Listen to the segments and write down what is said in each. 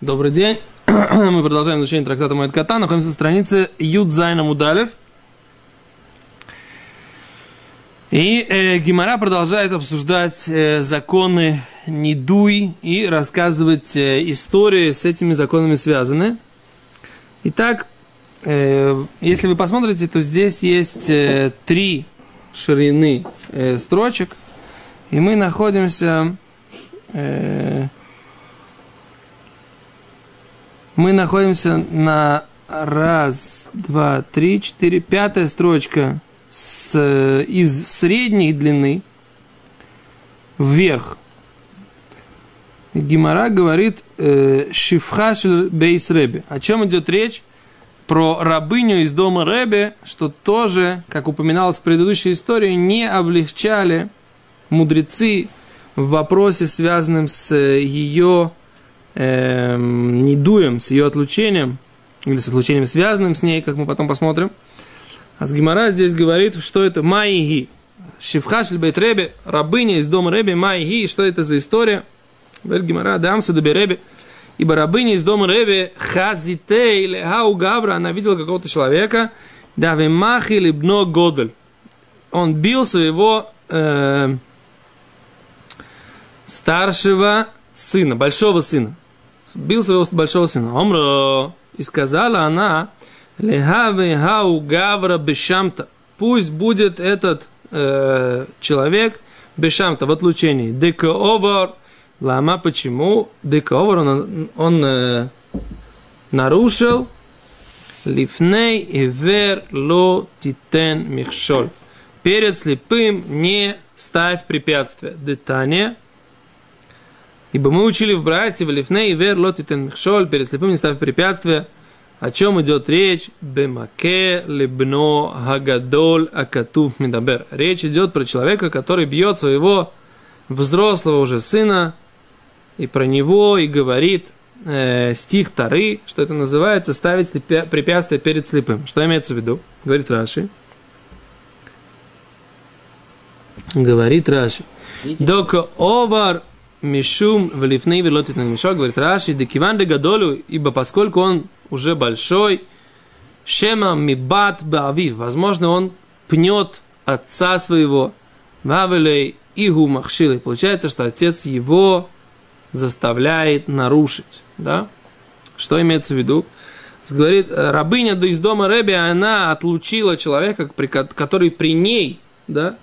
Добрый день. Мы продолжаем изучение трактата Моэд Кота. Находимся на странице Юдзайна Мудалев. И э, Гимара продолжает обсуждать э, законы Нидуй и рассказывать э, истории с этими законами связаны. Итак, э, если вы посмотрите, то здесь есть э, три ширины э, строчек, и мы находимся... Э, мы находимся на раз, два, три, четыре, пятая строчка с, из средней длины вверх. Гимара говорит э, Бейс Реби. О чем идет речь? Про рабыню из дома Реби, что тоже, как упоминалось в предыдущей истории, не облегчали мудрецы в вопросе, связанном с ее э, недуем, с ее отлучением, или с отлучением, связанным с ней, как мы потом посмотрим. А с Гимара здесь говорит, что это Майги. Шифхаш бейт Реби, рабыня из дома Реби, Майги, что это за история? Говорит Гимара, дамса доби Реби. Ибо рабыня из дома Реби, Хазитей или Хау Гавра, она видела какого-то человека, да вемахи либно годель. Он бил своего э, старшего сына, большого сына бил своего большого сына. Омро, и сказала она, лехаве хау гавра бешамта, пусть будет этот э, человек бешамта в отлучении. Декоовар, лама, почему? Декоовар, он, он э, нарушил лифней и вер ло титен михшоль. Перед слепым не ставь препятствия. Детание – Ибо мы учили в братья, в Лифне и Вер, Лотитен Михшоль, перед слепым не ставь препятствия. О чем идет речь? Бемаке лебно хагадоль акату медабер. Речь идет про человека, который бьет своего взрослого уже сына, и про него и говорит э, стих Тары, что это называется ставить препятствие перед слепым. Что имеется в виду? Говорит Раши. Говорит Раши. Дока овар Мишум в лифней велотит на мешок, говорит Раши, декиван де гадолю, ибо поскольку он уже большой, шема мибат баавив, возможно, он пнет отца своего, вавелей игу махшилы. Получается, что отец его заставляет нарушить, да? Что имеется в виду? Говорит, рабыня из дома Реби, она отлучила человека, который при ней, да,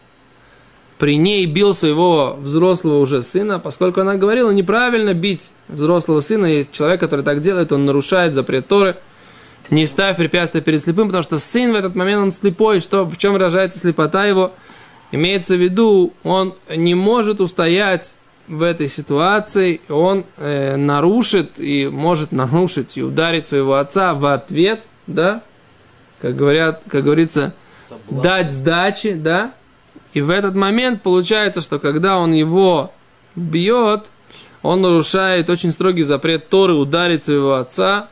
при ней бил своего взрослого уже сына, поскольку она говорила неправильно бить взрослого сына, и человек, который так делает, он нарушает запрет Торы, не ставь препятствия перед слепым, потому что сын в этот момент, он слепой, что, в чем выражается слепота его, имеется в виду, он не может устоять в этой ситуации, он э, нарушит и может нарушить и ударить своего отца в ответ, да, как говорят, как говорится, Соблазн. дать сдачи, да, и в этот момент получается, что когда он его бьет, он нарушает очень строгий запрет Торы ударить своего отца.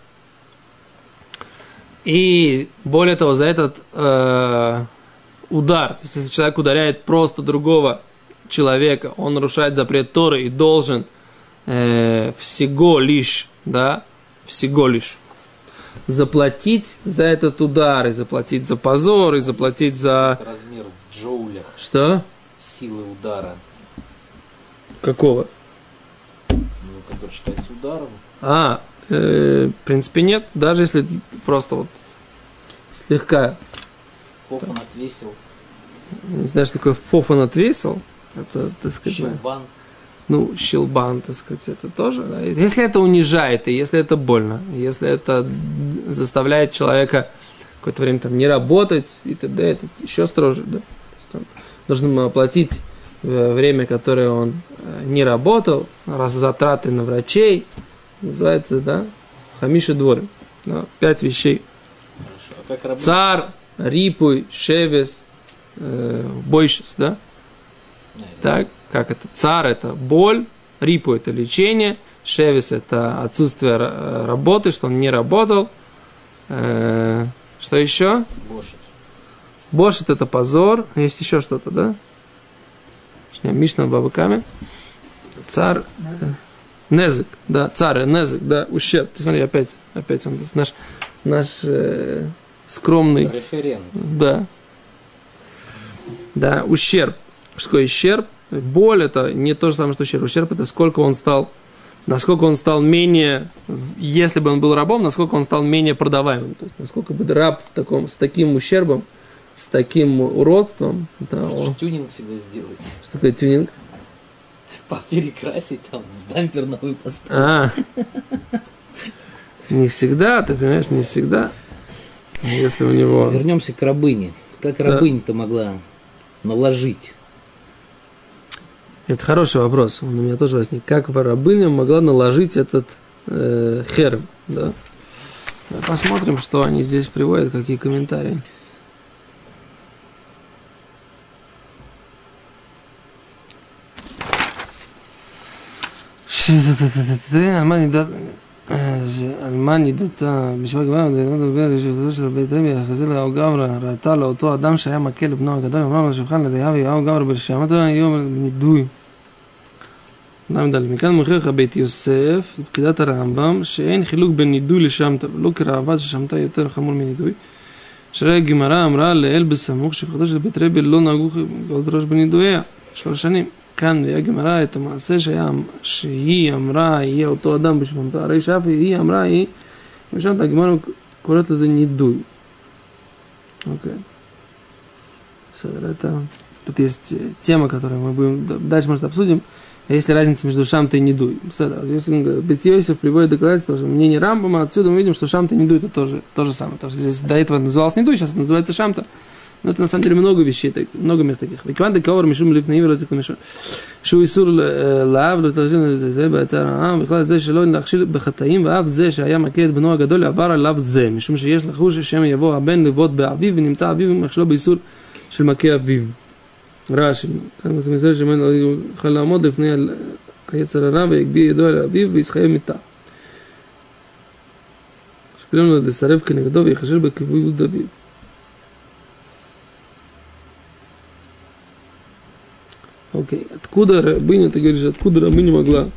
И более того, за этот э, удар, то есть если человек ударяет просто другого человека, он нарушает запрет Торы и должен э, всего лишь, да, всего лишь заплатить за этот удар, и заплатить за позор, и заплатить за... Размер джоулях. Что? Силы удара. Какого? Ну, который считается ударом. А, э, в принципе, нет. Даже если просто вот слегка... Фофан там, отвесил. Не знаю, что такое фофан отвесил. Это, так сказать... Щелбан. Ну, щелбан, так сказать, это тоже. Да? Если это унижает, и если это больно, если это заставляет человека какое-то время там не работать и т.д., это еще строже, да? Нужно ему оплатить э, время, которое он э, не работал, раз затраты на врачей, называется, да, Хамиша двор. Да, пять вещей. А как Цар, Рипуй, Шевес, э, Бойшис, да? А, так, как это? Цар – это боль, Рипу – это лечение, Шевес – это отсутствие э, работы, что он не работал. Э, что еще? Бошет. Бошет это позор. Есть еще что-то, да? Мишна Бабаками. Царь. Незык, да, царь, незык, да, ущерб. Ты смотри, опять, опять он, наш, наш э, скромный, Референт. да, да, ущерб. Что ущерб? Боль это не то же самое, что ущерб. Ущерб это сколько он стал, насколько он стал менее, если бы он был рабом, насколько он стал менее продаваемым. То есть, насколько бы раб в таком, с таким ущербом, с таким уродством, да, он- тюнинг всегда сделать. что такое тюнинг? Перекрасить там, дампер новый поставить. А, не всегда, ты понимаешь, не всегда. Если у него... Вернемся к рабыне. Как рабыня-то могла наложить? Это хороший вопрос, он у меня тоже возник. Как рабыня могла наложить этот э, херем, да? Посмотрим, что они здесь приводят, какие комментарии. אלמני דת, אלמני דתה, בשביל הגמרא, לדבר של בית רבי, החזיר לאו גברא, ראתה לאותו אדם שהיה מכה לבנו הגדול, אמרה לו לשולחן לדיה, ויהו גברא ברשמתו, יום נידוי. ל"ד, מכאן מוכיח בית יוסף, בפקידת הרמב"ם, שאין חילוק בין נידוי לשמטה, ולא כראב"ד ששמטה יותר חמור מנידוי. שהרי הגמרא אמרה לאל בסמוך, שבחדו של בית רבי לא נהגו כל ראש בנידויה, שלוש שנים. כאן מביאה גמרא את המעשה שהיה, שהיא אמרה יהיה אותו אדם בשמונתו, הרי שאף היא אמרה היא, אם שם הגמרא קוראת לזה נידוי. אוקיי. בסדר, это... Тут есть э, тема, которую мы будем д- дальше, может, обсудим. А есть ли разница между шамтой и недуй? בסדר, здесь он говорит, Бет Йосиф приводит доказательство, что мнение Рамбама, отсюда мы видим, что шамта и недуй это тоже то же самое. То, что здесь до этого называлось недуй, сейчас это называется шамта. Но это на самом деле много вещей, так- много мест таких. Викванды кавар мишум лифнаим ולא תקנו משום. שהוא איסור לאב, לא תרשין לזה בעצר העם, בכלל זה שלא להכשיל בחטאים, ואף זה שהיה מכה את בנו הגדול עבר עליו זה, משום שיש לחוש שמא יבוא הבן לבעוט באביו, ונמצא אביו מכשלו באיסור של מכה אביו. רש"י, כאן זה מזה שמא לא יוכל לעמוד לפני ה- היצר הרע ויגביה ידו על אביו ויסחייב מיתה. שפילם לו לסרב כנגדו ויחשל בכיבוד אביו. Окей, откуда рабыня, ты говоришь, откуда рабыня могла?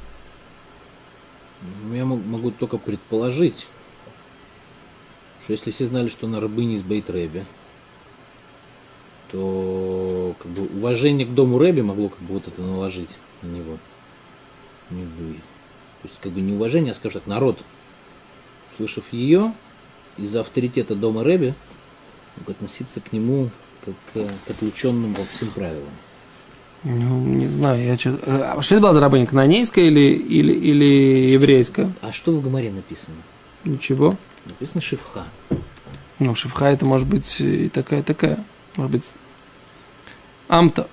Ну, Я мог- могу только предположить, что если все знали, что она рабыня из Бейт Рэби, то как бы уважение к дому Рэби могло как бы вот это наложить на него. Не будет. То есть как бы не уважение, а скажем так, народ, услышав ее, из-за авторитета дома Рэби, относиться к нему как э, к отлученному по всем правилам. Ну, не знаю, я что... А что это была за рабыня, канонейская или, или, или еврейская? А что в Гамаре написано? Ничего. Написано Шивха. Ну, шифха это может быть и такая, такая. Может быть, амта.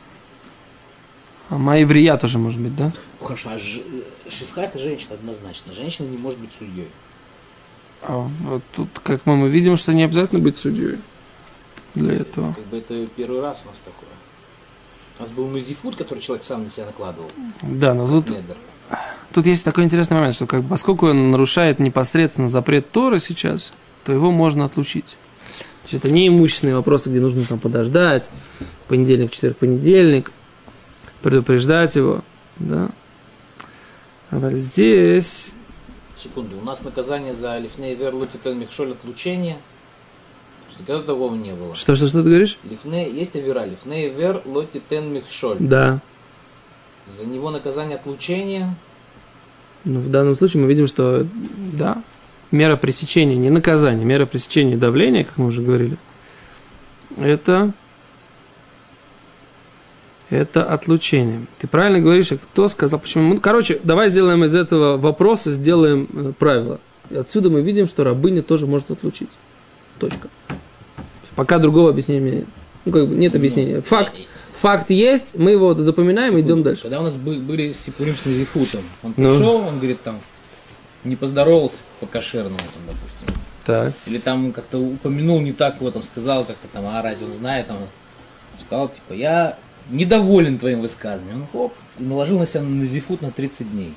А еврея тоже может быть, да? Ну, Хорошо, а ж- Шивха это женщина однозначно. Женщина не может быть судьей. А вот тут, как мы, мы видим, что не обязательно быть судьей для этого. Как бы это первый раз у нас такое. У нас был Назифут, который человек сам на себя накладывал. Да, но тут, тут есть такой интересный момент, что как поскольку он нарушает непосредственно запрет Торы сейчас, то его можно отлучить. Есть это не имущественные вопросы, где нужно там подождать, понедельник, четверг, понедельник, предупреждать его, да. А вот здесь Секунду, у нас наказание за Лифней Вер Лутитен Михшоль отлучение. Никогда такого не было. Что, что, что ты говоришь? Лифней, есть авера, Лифней Вер Лотитен Михшоль. Да. За него наказание отлучения. Ну, в данном случае мы видим, что да, мера пресечения, не наказание, мера пресечения давления, как мы уже говорили, это, это отлучение. Ты правильно говоришь, а кто сказал, почему? Ну, короче, давай сделаем из этого вопроса, сделаем э, правило. И отсюда мы видим, что рабыня тоже может отлучить. Точка. Пока другого объяснения нет. Ну, как бы нет объяснения. Факт, факт есть, мы его запоминаем и идем дальше. Когда у нас бы- были Сипурим с Назифутом, он Ну. пришел, он говорит там, не поздоровался по кошерному, там, допустим. Так. Или там как-то упомянул не так его, там сказал как-то там, а разве он знает, там, сказал, типа, я недоволен твоим высказыванием. Он хоп, и наложил на себя на зифут на 30 дней.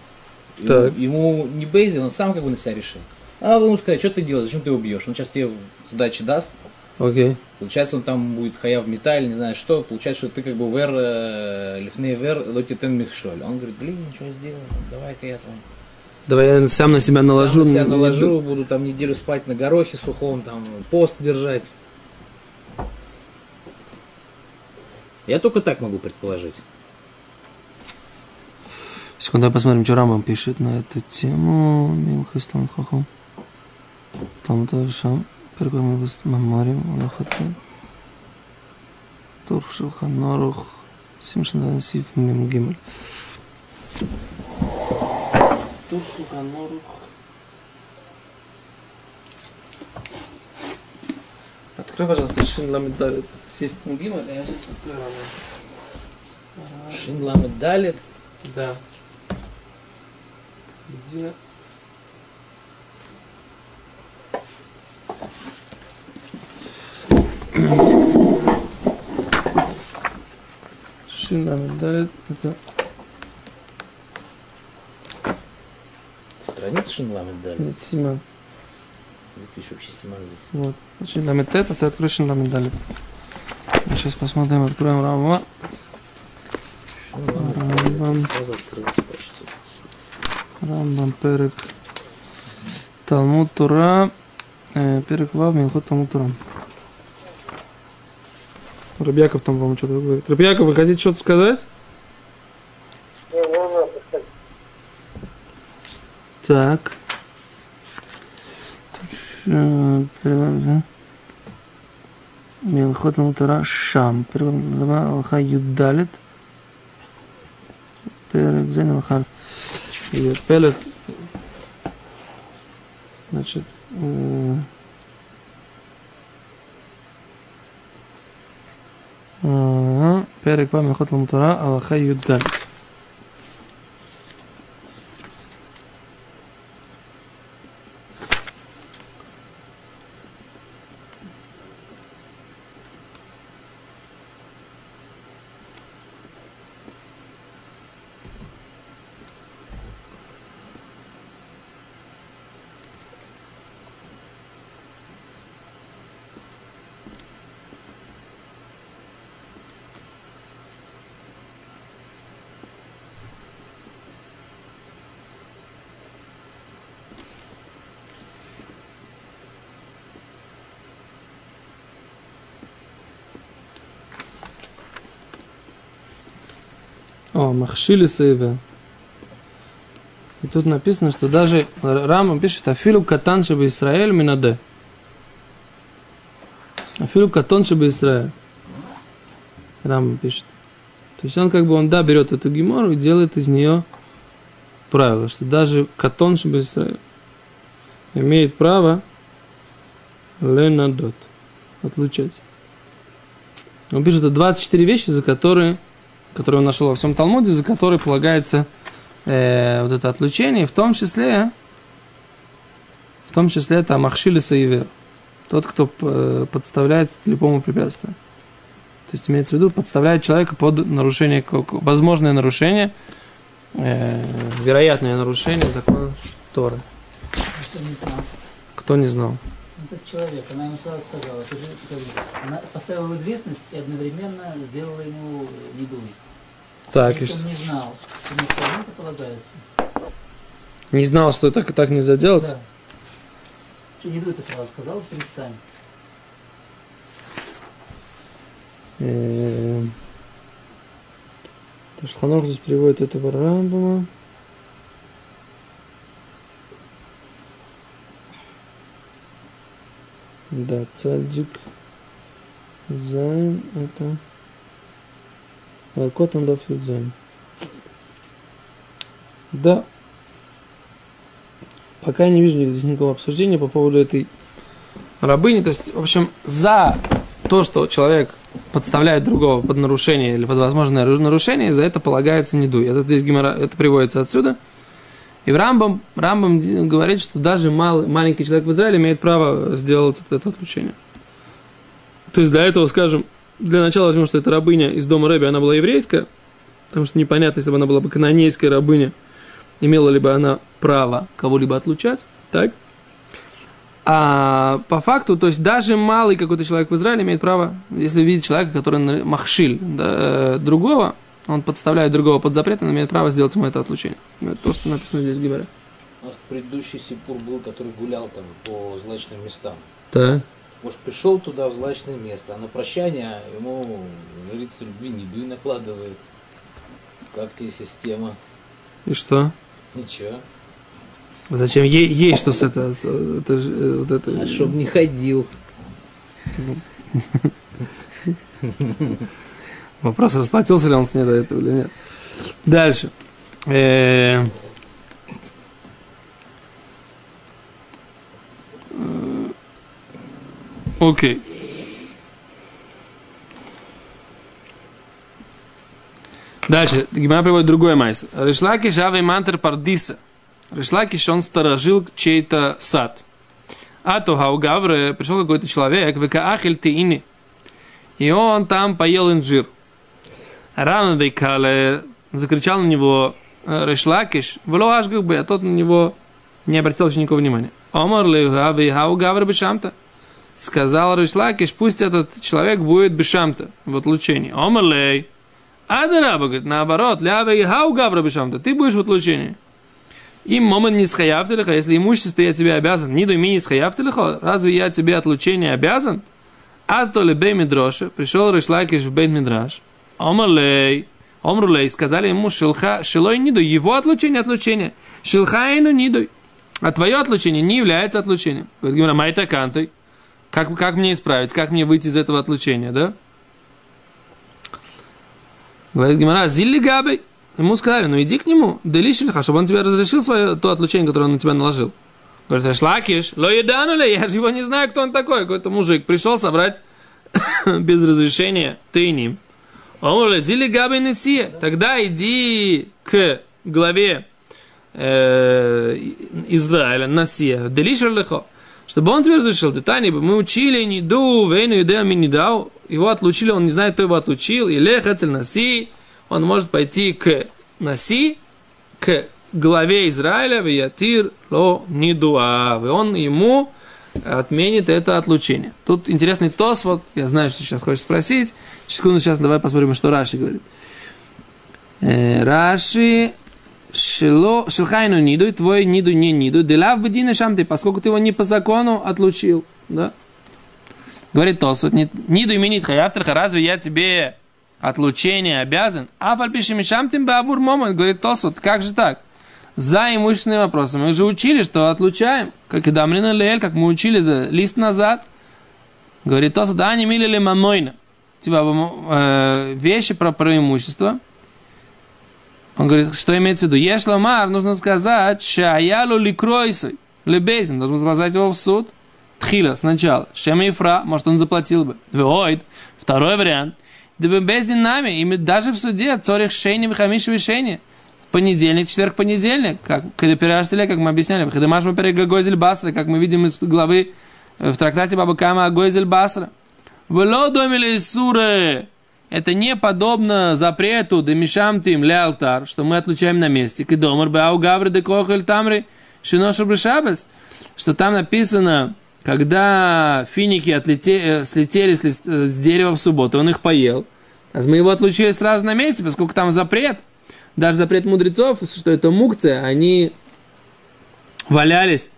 Ему, Так. ему не Бейзи, он сам как бы на себя решил. А ему сказать, что ты делаешь, зачем ты его бьешь? Он сейчас тебе сдачи даст, Окей. Получается, он там будет хаяв металл, не знаю что. Получается, что ты как бы вер, э, лифней вер, лотитен михшоль. Он говорит, блин, я сделал? Давай-ка я там Давай я сам на себя наложу. Сам на себя наложу, буду там неделю спать на горохе сухом, там пост держать. Я только так могу предположить. Секунду, давай посмотрим, что Рамбам пишет на эту тему. Милхас там хохом. Там тоже шам. Первый милхас мамарим. Аллахатан. Тур шелхан норух. Симшин данасив мим гимель. Тур норух. Открой, пожалуйста, Шин Ламедалит. Сив мим гимель, а я сейчас открою Рамбам. Шинламет далит. Да. Где? Шина Медалит. Это Страница Шинламет далит. нет, Симан. Ты еще вообще Симан здесь? Вот. Шина Медалит, а ты открой Медалит. Сейчас посмотрим, откроем Рама. Рамбам. Рамбам Перек. Талмуд Тура. Э, Перек Вав, Милхот Талмуд Тура. Рабьяков там, по-моему, что-то говорит. Рабьяков, вы хотите что-то сказать? Так. Милхот Талмуд Тура Шам. Перевод Алха Юдалит. Перек Зайн Алха. И Пелек. Значит, э, ага, Перек Вам Милхот Талмуд О, Махшили Сейве. И тут написано, что даже Рама пишет Афилу Катан Шеба Исраэль Минаде. Афилу Катон Шеба Исраэль. Рама пишет. То есть он как бы, он да, берет эту гемору и делает из нее правило, что даже Катон Шеба Исраэль имеет право ленадот, отлучать. Он пишет, это 24 вещи, за которые который он нашел во всем Талмуде, за который полагается э, вот это отлучение, в том числе, в том числе это Махшили Саивер, тот, кто э, подставляет любому препятствию. То есть имеется в виду, подставляет человека под нарушение, как- возможное нарушение, э, вероятное нарушение закона Торы. Просто не знал. Кто не знал? Этот человек, она ему сразу сказала, ты же, она поставила в известность и одновременно сделала ему недуг. Так, Если он не знал, то ему все равно это полагается. Не знал, что так, так нельзя делать? Да. Что недуг ты сразу сказал, перестань. Э, То что Ханох здесь приводит этого Рамбама. Да, цадик Зайн, это... А, Кот он дафит Зайн. Да. Пока я не вижу здесь никакого обсуждения по поводу этой рабыни. То есть, в общем, за то, что человек подставляет другого под нарушение или под возможное нарушение, за это полагается недуй. Это здесь гемора, это приводится отсюда. И в Рамбам, Рамбам говорит, что даже мал, маленький человек в Израиле имеет право сделать это, это отлучение. То есть для этого, скажем, для начала возьмем, что это рабыня из дома Рэби, она была еврейская, потому что непонятно, если бы она была бы канонейская рабыня, имела ли бы она право кого-либо отлучать, так? А по факту, то есть даже малый какой-то человек в Израиле имеет право, если видит человека, который махшиль да, э, другого, он подставляет другого под запрет, он имеет право сделать ему это отлучение. Ну, Это то, что написано здесь в Гимаре. У нас предыдущий Сипур был, который гулял там по злачным местам. Так. Может, пришел туда в злачное место, а на прощание ему жрица любви недуй накладывает. Как тебе система? И что? Ничего. Зачем ей, ей что с это, с- это, э, вот это? А чтоб не ходил. Вопрос, расплатился ли он с ней до этого или нет. Дальше. Э, э, Окей. Дальше. Гимара приводит другой майс. Решлаки жавы мантер пардиса. Решлакиш, он сторожил чей-то сад. А то Гаугавре пришел какой-то человек, векаахель тиини. И он там поел инжир. Ран Вейкале закричал на него э, Решлакиш, вло бы, а тот на него не обратил вообще никакого внимания. Омар ли хау гавр бешамта. Сказал Решлакиш, пусть этот человек будет бешамта в отлучении. Омар лей. Адараба, говорит, наоборот, ляве хау гавр бешамта. Ты будешь в отлучении. Им момент не схаяфтелиха, если имущество я тебе обязан, не думи не схаяфтелиха, разве я тебе отлучение обязан? А то ли бей мидроша, пришел Решлакиш в бейт мидраш, омрлей, омрлей, сказали ему шилха, шилой ниду, его отлучение, отлучение, шилхайну ниду, а твое отлучение не является отлучением. Говорит Гимара, майта кантой, как, как мне исправить, как мне выйти из этого отлучения, да? Говорит Гимара, зилли габей, ему сказали, ну иди к нему, делишильха, чтобы он тебе разрешил свое то отлучение, которое он на тебя наложил. Говорит, Решлакиш, ло я же его не знаю, кто он такой. Какой-то мужик пришел собрать без разрешения тайним. Он зили габи несия. Тогда иди к главе э, Израиля, Насия, Делишер лехо, чтобы он тебе разрешил. Детани, мы учили, не ду, вейну, идея, ми не дал. Его отлучили, он не знает, кто его отлучил. И лех, эцель Наси, он может пойти к Наси, к главе Израиля, Виятир ло нидуа. И он ему отменит это отлучение. Тут интересный тос, вот, я знаю, что сейчас хочешь спросить. Секунду, сейчас давай посмотрим, что Раши говорит. Э, Раши Шило, шилхайну ниду, твой ниду не ниду, делав бедина шамты, поскольку ты его не по закону отлучил, да? Говорит Тос, вот ниду именит хаяфтерха, разве я тебе отлучение обязан? А фальпиши шамтим бабур момент, говорит Тос, вот как же так? За имущественные вопросы. Мы же учили, что отлучаем, как и Дамрина Лель, как мы учили да, лист назад. Говорит Тос, да, не милили мамойна. Типа э, вещи про, про имущество. Он говорит, что имеется в виду? Ешламар, нужно сказать, шаялу ликройсой, лебезин, должен сказать его в суд. Тхила, сначала. Шем Ефра, может, он заплатил бы. Веойд, второй вариант. Дебезин нами, и даже в суде, цорих шейни, вихамиш вишени. Понедельник, четверг, понедельник, как когда перераштели, как мы объясняли. Хадамаш мы перегагозель басра, как мы видим из главы в трактате Баба Кама Агойзель басра. Вело домили суре. Это не подобно запрету демишамтим ле алтар, что мы отлучаем на месте. Кедомар бау гаври де кохель тамри шиношу брешабес. Что там написано, когда финики отлете, слетели с, лист, с дерева в субботу, он их поел. А мы его отлучили сразу на месте, поскольку там запрет. Даже запрет мудрецов, что это мукция, они валялись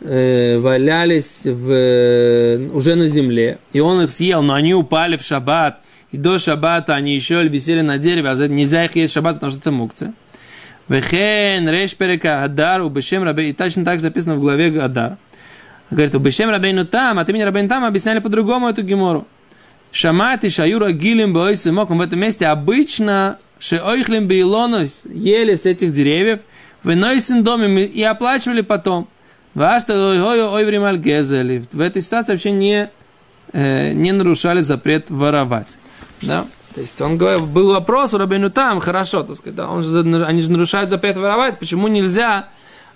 э, валялись в, уже на земле, и он их съел, но они упали в шаббат, и до шаббата они еще висели на дереве, а нельзя их есть шаббат, потому что это мукция. Вехен реш перека Адар, у Бешем Рабей, и точно так же написано в главе Адар. Говорит, у Бешем Рабейну там, от имени Рабейну там объясняли по-другому эту гемору. Шамати шаюра гилим бойсы моком. В этом месте обычно шеойхлим бейлонос ели с этих деревьев, выносим доме и оплачивали потом. В этой ситуации вообще не, э, не нарушали запрет воровать. Да? То есть он говорил, был вопрос у Рабину там, хорошо, так сказать, да, он же, они же нарушают запрет воровать, почему нельзя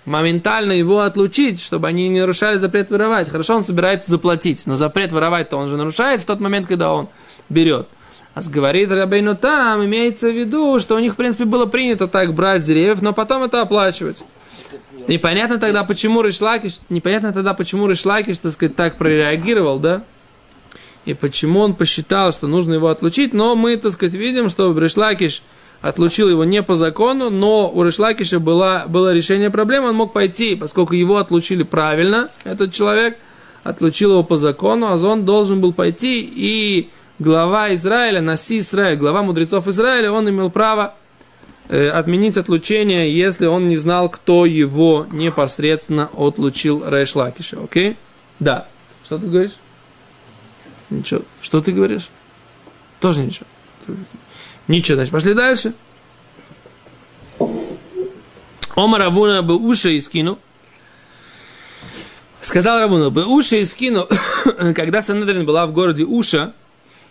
моментально его отлучить, чтобы они не нарушали запрет воровать. Хорошо, он собирается заплатить, но запрет воровать-то он же нарушает в тот момент, когда он берет. А говорит Рабейну там, имеется в виду, что у них, в принципе, было принято так брать деревьев, но потом это оплачивать. Непонятно тогда, почему Ришлакиш, непонятно тогда, почему Ришлакиш, так сказать, так прореагировал, да? И почему он посчитал, что нужно его отлучить, но мы, так сказать, видим, что Ришлакиш отлучил его не по закону, но у Решлакиша было, было решение проблемы, он мог пойти, поскольку его отлучили правильно, этот человек, отлучил его по закону, а он должен был пойти, и глава Израиля, Наси Израиль, глава мудрецов Израиля, он имел право э, отменить отлучение, если он не знал, кто его непосредственно отлучил Решлакиша, окей? Да. Что ты говоришь? Ничего. Что ты говоришь? Тоже ничего. Ничего, значит, пошли дальше. Омар Равуна бы уши и скину. Сказал Равуна, бы уши и скину, когда Санедрин была в городе Уша,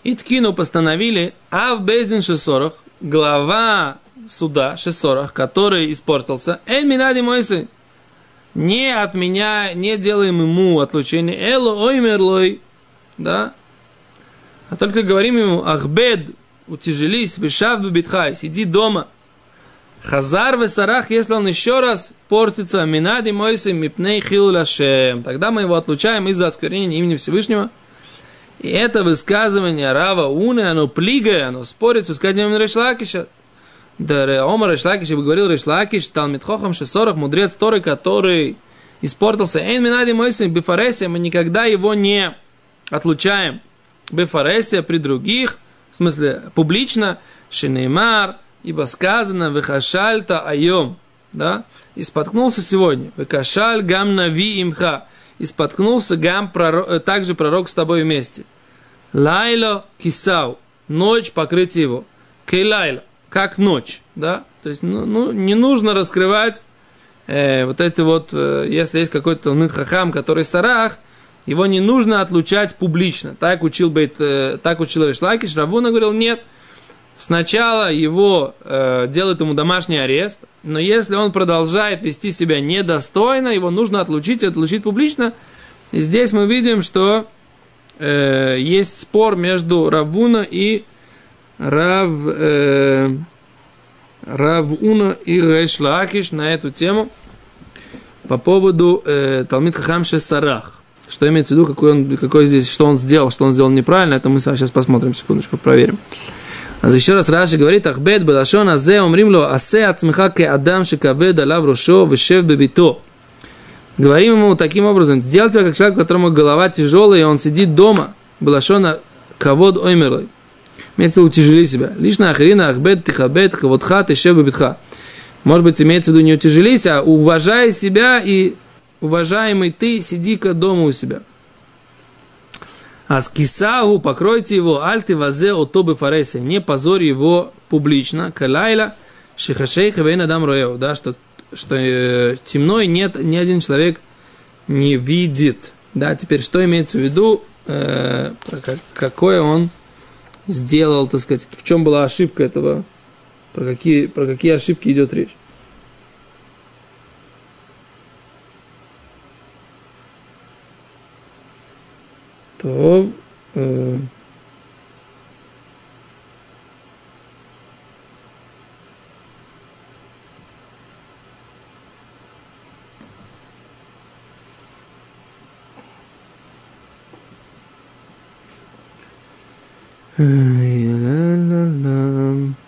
и Ткину постановили, а в Бездин Шесорах, глава суда Шесорах, который испортился, Эль Минади Мойсы, не отменяя, не делаем ему отлучение, Эло Оймерлой, да, а только говорим ему, Ахбед, утяжелись, вишав битхай, сиди дома. Хазар в сарах, если он еще раз портится, минади мойсы мипней хилуляшем, тогда мы его отлучаем из-за осквернения имени Всевышнего. И это высказывание Рава Уны, оно плигая, оно спорит с высказыванием Решлакиша. Да, Омар Решлакиш, говорил Решлакиш, Талмитхохам Шесорах, мудрец Торы, который испортился. Эйн минади мойсы бифаресия, мы никогда его не отлучаем. Бифаресия при других, в смысле, публично, Шинеймар, ибо сказано, Вехашальта айом, да, и споткнулся сегодня, Векашаль гам нави имха, и споткнулся гам пророк, э, также пророк с тобой вместе. Лайло кисау, ночь покрыть его. Кейлайла, как ночь, да, то есть, ну, ну не нужно раскрывать э, вот это вот, э, если есть какой-то Талмит Хахам, который сарах, его не нужно отлучать публично. Так учил, Бейт, э, так учил Решлакиш. Равуна говорил, нет. Сначала его э, делают ему домашний арест, но если он продолжает вести себя недостойно, его нужно отлучить отлучить публично. И здесь мы видим, что э, есть спор между Равуна и Рав, э, Равуна и Решлакиш на эту тему по поводу э, Талмит Хахам Шесарах. Что имеется в виду, какой, он, какой здесь, что он сделал, что он сделал неправильно, это мы сейчас посмотрим, секундочку, проверим. А еще раз Раши говорит, Ахбет Балашон Азе умримло Асе Ацмиха Ке Адам Шикавед Алав Рошо Вешев Бебито. Говорим ему таким образом, сделай тебя как человек, у которого голова тяжелая, и он сидит дома. Балашона Кавод Оймерлой. Имеется утяжели себя. Лишь на Ахрина Ахбет Тихабет Каводха Тешев Бебитха. Может быть, имеется в виду не утяжелись, а уважай себя и уважаемый ты, сиди-ка дома у себя. А с кисагу покройте его, альты вазе отобы фаресе, не позорь его публично, калайла, шихашейха вейна дам роеу, да, что, что э, темно и нет, ни один человек не видит. Да, теперь что имеется в виду, э, как, какое он сделал, так сказать, в чем была ошибка этого, про какие, про какие ошибки идет речь. То э, لا لا لا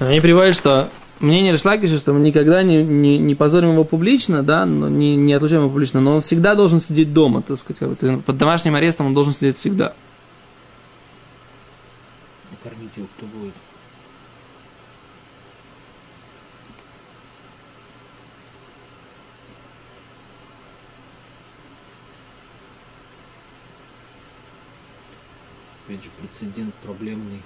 Они приводят, что мнение Решлакиша, что мы никогда не, не, не позорим его публично, да, но не, не отлучаем его публично, но он всегда должен сидеть дома, так сказать, под домашним арестом он должен сидеть всегда. Кормить его кто будет? Опять же, прецедент проблемный.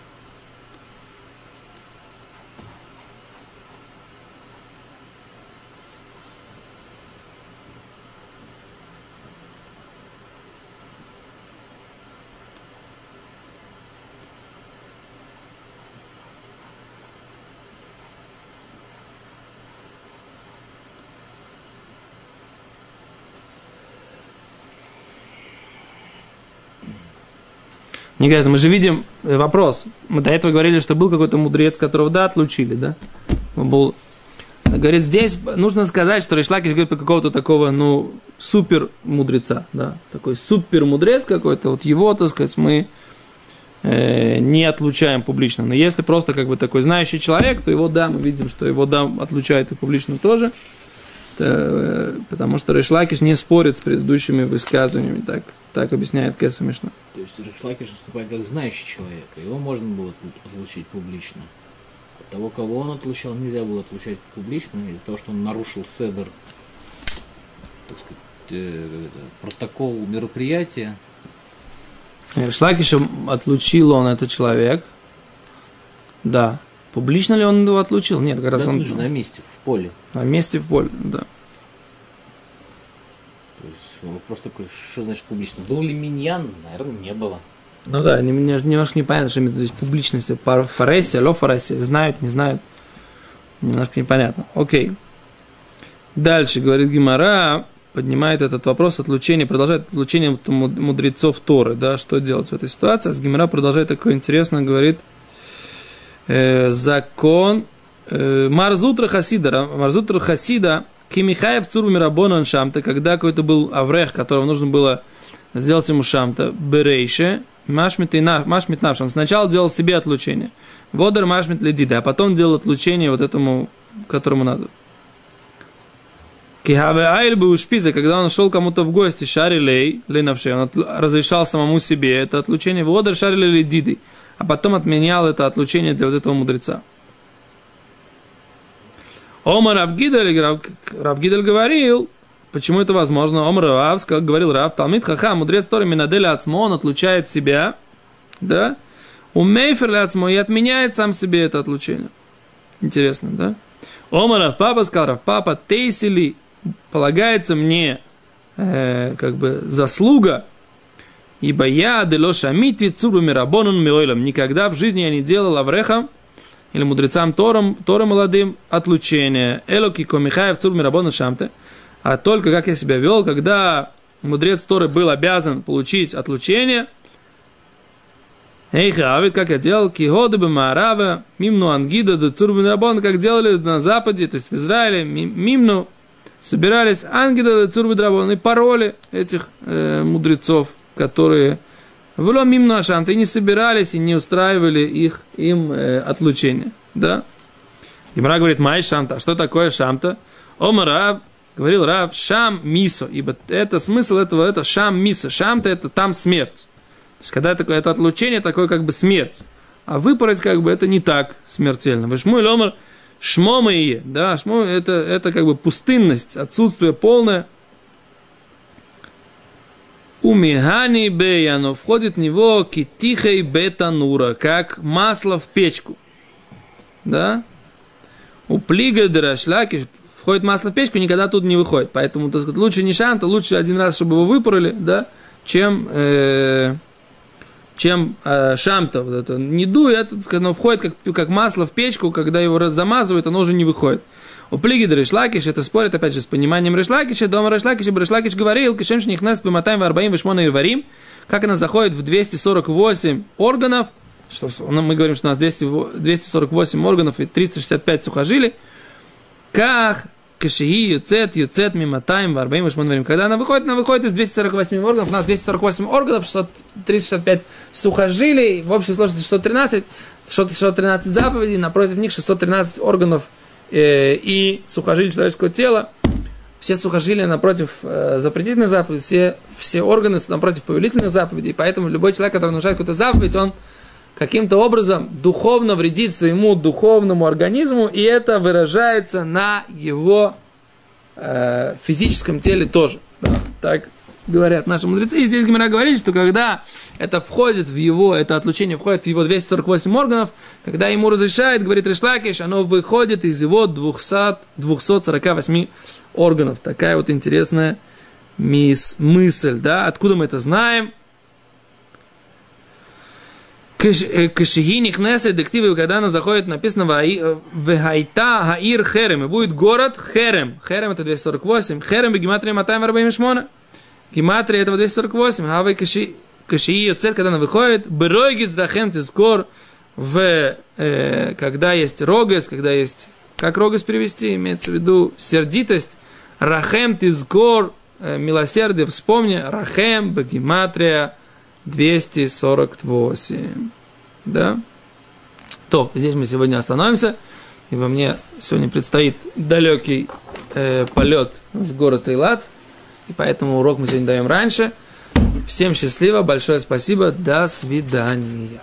Не говорят, мы же видим э, вопрос. Мы до этого говорили, что был какой-то мудрец, которого, да, отлучили, да? Он был... Говорит, здесь нужно сказать, что Решлакиш говорит про какого-то такого, ну, супер мудреца, да, такой супер мудрец какой-то, вот его, так сказать, мы э, не отлучаем публично. Но если просто как бы такой знающий человек, то его, да, мы видим, что его, да, отлучают и публично тоже, э, потому что Решлакиш не спорит с предыдущими высказываниями, так, так объясняет Кеса Мишна. То есть Решлакиш выступает как знающий человек, его можно было отлучить публично. Того, кого он отлучал, нельзя было отлучать публично из-за того, что он нарушил седер, так сказать, э, протокол мероприятия. Шлакишем отлучил он этот человек. Да. Публично ли он его отлучил? Нет, как раз да, он... на месте, в поле. На месте в поле, да. То есть вопрос такой, что значит публично? Был ли миньян? Наверное, не было. Ну да, немножко непонятно, что имеется здесь публичность. Фаресия, ло фаресия, знают, не знают. Немножко непонятно. Окей. Дальше, говорит Гимара, поднимает этот вопрос отлучения, продолжает отлучение мудрецов Торы, да, что делать в этой ситуации. А с Гимара продолжает такое интересно, говорит, э, закон э, Марзутра Хасида, Марзутра Хасида, Кимихаев Цуру Мирабонан Шамта, когда какой-то был Аврех, которого нужно было сделать ему Шамта, Берейше, Машмит и Машмит Навш. Он сначала делал себе отлучение. Водор Машмит Ледида, а потом делал отлучение вот этому, которому надо. Кихаве Айль бы ушпиза, когда он шел кому-то в гости, шари лей, лейнавши, он разрешал самому себе это отлучение, водор шари лей диды, а потом отменял это отлучение для вот этого мудреца. Омар Равгидель, Равгидель говорил, Почему это возможно? Омар Рав, говорил Рав, Талмит Хаха, мудрец Тори Минаделя Ацмо, он отлучает себя, да? У Мейфер Ацмо и отменяет сам себе это отлучение. Интересно, да? Омар Рав Папа сказал, Рав Папа, Тейсили, полагается мне э, как бы заслуга, ибо я дело шамит вицуру мирабонун миойлом. Никогда в жизни я не делал аврехам или мудрецам Тором, Тором молодым отлучение. Элоки комихаев цур мирабонун шамте – а только как я себя вел, когда мудрец Торы был обязан получить отлучение. Эй, Хавит, как я делал, киходы бы Маарава, мимну ангида, да цурбин рабон, как делали на Западе, то есть в Израиле, мимну, собирались ангида, да цурбин рабон, и пароли этих э, мудрецов, которые в мимну ашанта, и не собирались, и не устраивали их, им э, отлучение, да. Гимра говорит, май шамта, что такое шамта? Омарав, говорил Рав, шам мисо, ибо это смысл этого, это шам мисо. Шам-то это там смерть. То есть, когда такое, это отлучение, такое как бы смерть. А выпороть как бы это не так смертельно. Вышму ломар шмома и да, шмо это, это как бы пустынность, отсутствие полное. Умихани беяно входит в него китихей бетанура, как масло в печку. Да? У плига драшлаки входит масло в печку, никогда тут не выходит. Поэтому, так сказать, лучше не шанта, лучше один раз, чтобы его выпороли, да, чем, э, чем э, шамта. Вот это. Не дует, оно входит как, как масло в печку, когда его замазывают, оно уже не выходит. У плиги Решлакиш, это спорит, опять же, с пониманием Решлакиша, дома Решлакиша, Решлакиш говорил, кишем шних нас пиматаем варбаим вишмона и варим, как она заходит в 248 органов, что ну, мы говорим, что у нас 200, 248 органов и 365 сухожилий, как Кашии, Юцет, Юцет, Миматаем, Варбаим, Шманварим. Когда она выходит, она выходит из 248 органов. У нас 248 органов, 635 сухожилий, в общей сложности 613, 613 заповедей, напротив них 613 органов э, и сухожилий человеческого тела. Все сухожилия напротив э, запретительных заповедей, все, все органы напротив повелительных заповедей. Поэтому любой человек, который нарушает какую-то заповедь, он каким-то образом духовно вредит своему духовному организму, и это выражается на его э, физическом теле тоже. Да, так говорят наши мудрецы. И здесь Гимера говорит, что когда это входит в его, это отлучение входит в его 248 органов, когда ему разрешает, говорит Решлакиш, оно выходит из его 200, 248 органов. Такая вот интересная мис, мысль, да, откуда мы это знаем – Кашихи Нихнеса дективы, когда она заходит, написано Вехайта Хаир Херем. И будет город Херем. Херем это 248. Херем бы гематрия Матаем Арбаим Шмона. Гематрия этого 248. Хавай кашии цель, когда она выходит, беройгит здрахем тискор, в, э, когда есть рогес, когда есть, как рогес перевести, имеется в виду сердитость, рахем тискор, э, милосердие, вспомни, рахем, бегематрия, 248. Да? То, здесь мы сегодня остановимся, ибо мне сегодня предстоит далекий э, полет в город Эйлат, и поэтому урок мы сегодня даем раньше. Всем счастливо, большое спасибо, до свидания.